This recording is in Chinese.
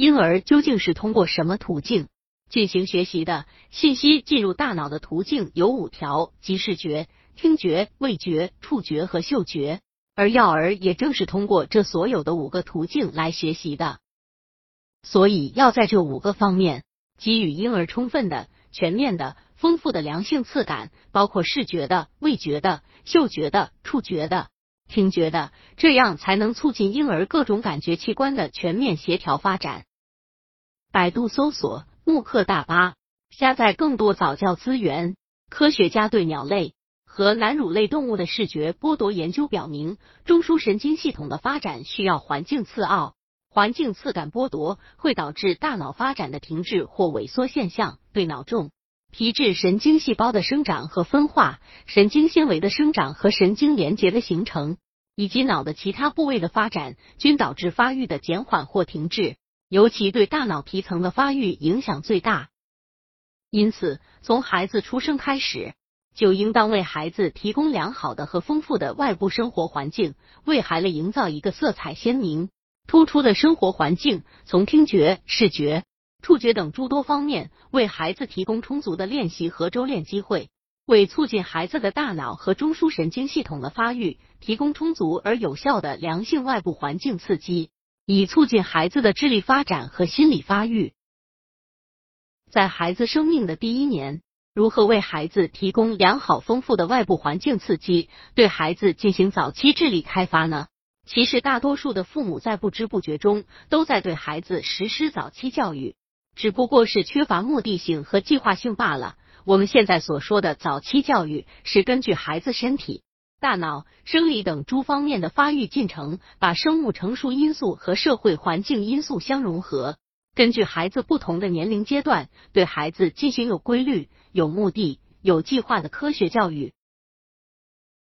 婴儿究竟是通过什么途径进行学习的？信息进入大脑的途径有五条，即视觉、听觉、味觉、触觉和嗅觉。而幼儿也正是通过这所有的五个途径来学习的。所以，要在这五个方面给予婴儿充分的、全面的、丰富的良性刺感，包括视觉的、味觉的、嗅觉的、触觉的。听觉的，这样才能促进婴儿各种感觉器官的全面协调发展。百度搜索“慕课大巴”，下载更多早教资源。科学家对鸟类和南乳类动物的视觉剥夺研究表明，中枢神经系统的发展需要环境刺奥，环境刺感剥夺会导致大脑发展的停滞或萎缩现象，对脑中。皮质神经细胞的生长和分化、神经纤维的生长和神经连结的形成，以及脑的其他部位的发展，均导致发育的减缓或停滞，尤其对大脑皮层的发育影响最大。因此，从孩子出生开始，就应当为孩子提供良好的和丰富的外部生活环境，为孩子营造一个色彩鲜明、突出的生活环境，从听觉、视觉。触觉等诸多方面，为孩子提供充足的练习和周练机会，为促进孩子的大脑和中枢神经系统的发育提供充足而有效的良性外部环境刺激，以促进孩子的智力发展和心理发育。在孩子生命的第一年，如何为孩子提供良好丰富的外部环境刺激，对孩子进行早期智力开发呢？其实，大多数的父母在不知不觉中都在对孩子实施早期教育。只不过是缺乏目的性和计划性罢了。我们现在所说的早期教育，是根据孩子身体、大脑、生理等诸方面的发育进程，把生物成熟因素和社会环境因素相融合，根据孩子不同的年龄阶段，对孩子进行有规律、有目的、有计划的科学教育。